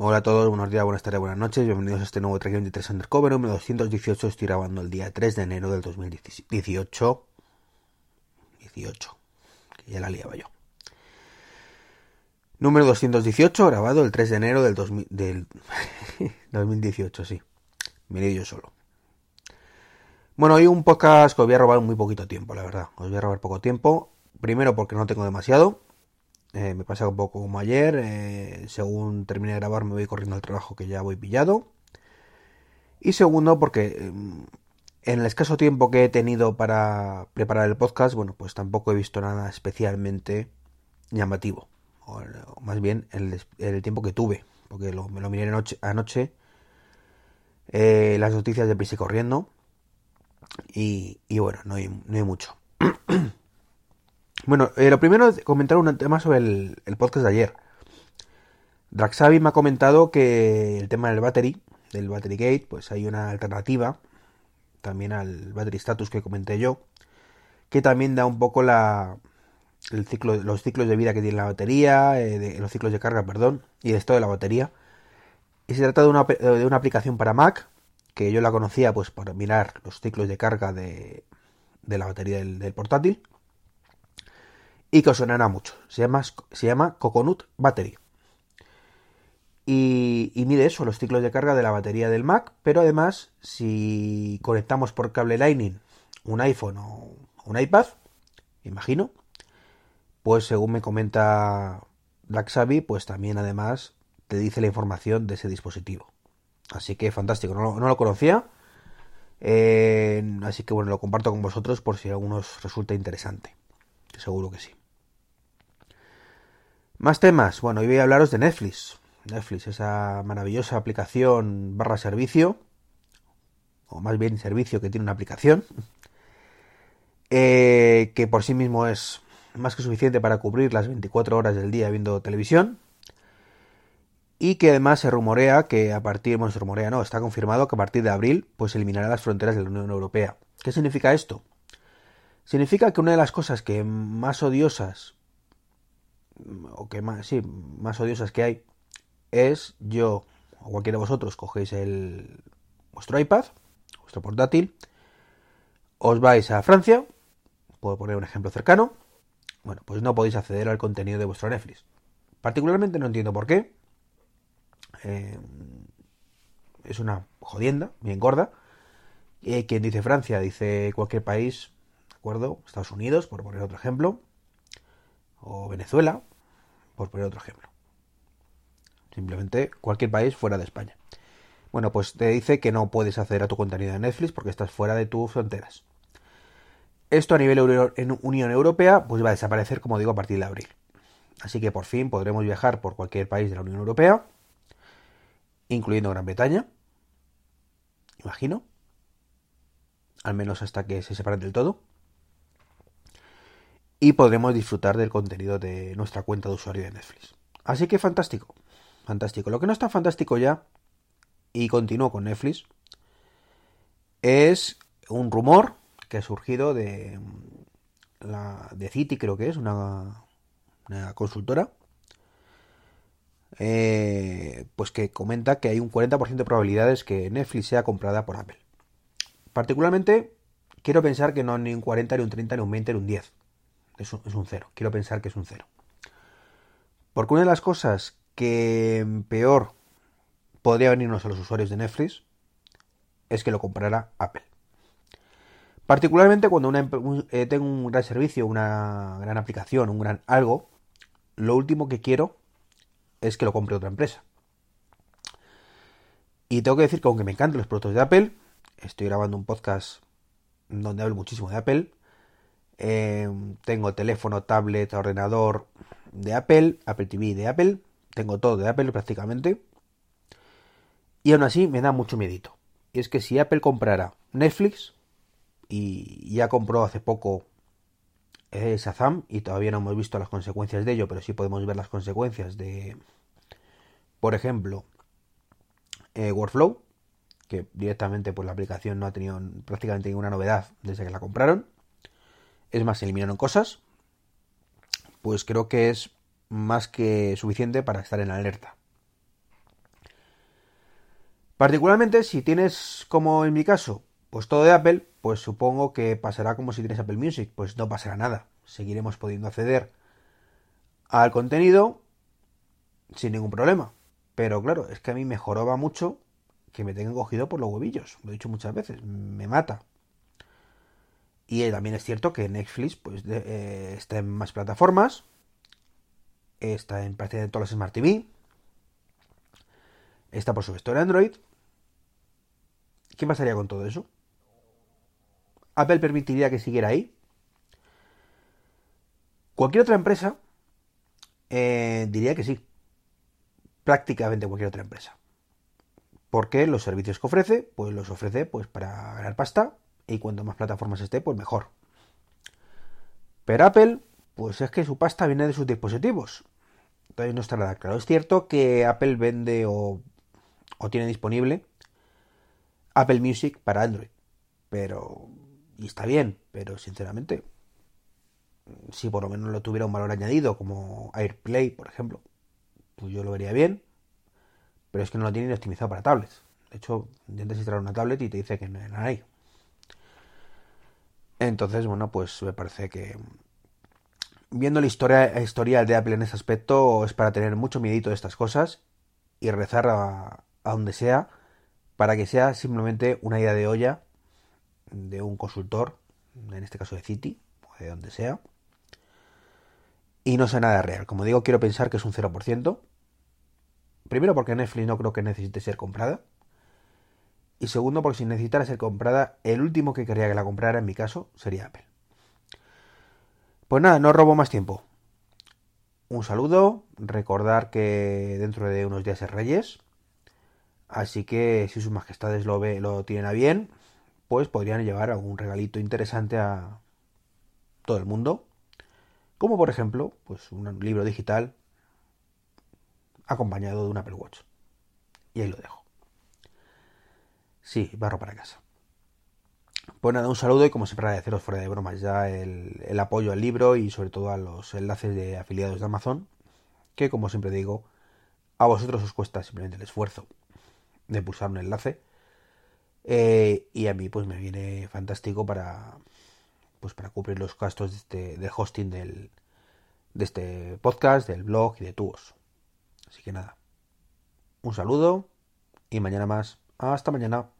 Hola a todos, buenos días, buenas tardes, buenas noches, bienvenidos a este nuevo Track 23 Undercover número 218, estoy grabando el día 3 de enero del 2018. 18, que ya la liaba yo. Número 218, grabado el 3 de enero del, 2000, del 2018, sí. He yo solo. Bueno, hoy un podcast que os voy a robar muy poquito tiempo, la verdad. Os voy a robar poco tiempo. Primero porque no tengo demasiado. Eh, me pasa un poco como ayer. Eh, según termine de grabar me voy corriendo al trabajo que ya voy pillado. Y segundo porque eh, en el escaso tiempo que he tenido para preparar el podcast, bueno, pues tampoco he visto nada especialmente llamativo. O, más bien el, el, tiempo que tuve. Porque me lo miré anoche. anoche las noticias de prisa corriendo. Y, y bueno, no hay, no hay mucho. Bueno, eh, lo primero es comentar un tema sobre el, podcast de ayer. Draxavi me ha comentado que el tema del battery, del battery gate, pues hay una alternativa también al battery status que comenté yo, que también da un poco la el ciclo, los ciclos de vida que tiene la batería, eh, los ciclos de carga, perdón, y el estado de la batería. Y se trata de una, de una aplicación para Mac, que yo la conocía pues para mirar los ciclos de carga de, de la batería del portátil y que os sonará mucho. Se llama, se llama Coconut Battery. Y, mide eso, los ciclos de carga de la batería del Mac, pero además si conectamos por cable Lightning un iPhone o un iPad, imagino, pues según me comenta Blacksavi, pues también además te dice la información de ese dispositivo. Así que fantástico, no, no lo conocía. Eh, así que bueno, lo comparto con vosotros por si a algunos resulta interesante. Seguro que sí. Más temas. Bueno, hoy voy a hablaros de Netflix. Netflix, esa maravillosa aplicación barra servicio, o más bien servicio que tiene una aplicación, eh, que por sí mismo es más que suficiente para cubrir las 24 horas del día viendo televisión, y que además se rumorea que a partir, bueno, se rumorea, no, está confirmado que a partir de abril, pues eliminará las fronteras de la Unión Europea. ¿Qué significa esto? Significa que una de las cosas que más odiosas o que más, sí, más odiosas que hay, es yo o cualquiera de vosotros cogéis el vuestro iPad, vuestro portátil, os vais a Francia, puedo poner un ejemplo cercano, bueno, pues no podéis acceder al contenido de vuestro Netflix. Particularmente no entiendo por qué. Eh, es una jodienda, bien gorda. Y quien dice Francia, dice cualquier país, ¿de acuerdo? Estados Unidos, por poner otro ejemplo. O Venezuela, por poner otro ejemplo. Simplemente cualquier país fuera de España. Bueno, pues te dice que no puedes acceder a tu contenido de Netflix porque estás fuera de tus fronteras. Esto a nivel Euro en Unión Europea pues va a desaparecer, como digo, a partir de abril. Así que por fin podremos viajar por cualquier país de la Unión Europea, incluyendo Gran Bretaña. Imagino. Al menos hasta que se separen del todo y podremos disfrutar del contenido de nuestra cuenta de usuario de Netflix. Así que fantástico, fantástico. Lo que no está fantástico ya, y continúo con Netflix, es un rumor que ha surgido de la de City, creo que es, una, una consultora, eh, pues que comenta que hay un 40% de probabilidades que Netflix sea comprada por Apple. Particularmente, quiero pensar que no ni un 40, ni un 30, ni un 20, ni un 10 es un, es un cero. Quiero pensar que es un cero. Porque una de las cosas que peor podría venirnos a los usuarios de Netflix es que lo comprara Apple. Particularmente cuando eh, tengo un gran servicio, una gran aplicación, un gran algo, lo último que quiero es que lo compre otra empresa. Y tengo que decir que aunque me encantan los productos de Apple, estoy grabando un podcast donde hablo muchísimo de Apple, eh, tengo teléfono, tablet, ordenador de Apple, Apple TV de Apple. Tengo todo de Apple prácticamente. Y aún así me da mucho miedito. Y es que si Apple comprara Netflix, y ya compró hace poco eh, Shazam, y todavía no hemos visto las consecuencias de ello, pero sí podemos ver las consecuencias de, por ejemplo, eh, Workflow, que directamente pues la aplicación no ha tenido prácticamente ninguna novedad desde que la compraron es más, eliminaron cosas, pues creo que es más que suficiente para estar en alerta. Particularmente si tienes, como en mi caso, pues todo de Apple, pues supongo que pasará como si tienes Apple Music, pues no pasará nada. Seguiremos pudiendo acceder al contenido sin ningún problema. Pero claro, es que a mí me joroba mucho que me tengan cogido por los huevillos. Lo he dicho muchas veces, me mata. Y también es cierto que Netflix pues, eh, está en más plataformas, está en prácticamente todas las Smart TV, está por supuesto en Android. ¿Qué pasaría con todo eso? ¿Apple permitiría que siguiera ahí? Cualquier otra empresa eh, diría que sí. Prácticamente cualquier otra empresa. Porque los servicios que ofrece, pues los ofrece pues para ganar pasta y cuanto más plataformas esté, pues mejor. Pero Apple, pues es que su pasta viene de sus dispositivos. Entonces no está nada claro. Es cierto que Apple vende o, o tiene disponible Apple Music para Android. Pero... Y está bien, pero sinceramente, si por lo menos lo tuviera un valor añadido, como AirPlay, por ejemplo, pues yo lo vería bien. Pero es que no lo tienen optimizado para tablets. De hecho, intentas instalar una tablet y te dice que no hay. Entonces, bueno, pues me parece que viendo la historia historial de Apple en ese aspecto es para tener mucho miedito de estas cosas y rezar a, a donde sea para que sea simplemente una idea de olla de un consultor, en este caso de City, o de donde sea, y no sea nada real. Como digo, quiero pensar que es un 0%. Primero porque Netflix no creo que necesite ser comprada. Y segundo porque si necesitara ser comprada, el último que quería que la comprara en mi caso sería Apple. Pues nada, no robo más tiempo. Un saludo, recordar que dentro de unos días es Reyes. Así que si sus majestades lo, ve, lo tienen a bien, pues podrían llevar algún regalito interesante a todo el mundo. Como por ejemplo, pues un libro digital acompañado de un Apple Watch. Y ahí lo dejo. Sí, barro para casa. Pues nada, un saludo y como siempre agradeceros fuera de bromas ya el, el, apoyo al libro y sobre todo a los enlaces de afiliados de Amazon, que como siempre digo, a vosotros os cuesta simplemente el esfuerzo de pulsar un enlace eh, y a mí pues me viene fantástico para pues para cubrir los gastos de, este, de hosting del, de este podcast, del blog y de tuos. Así que nada, un saludo y mañana más. Hasta mañana.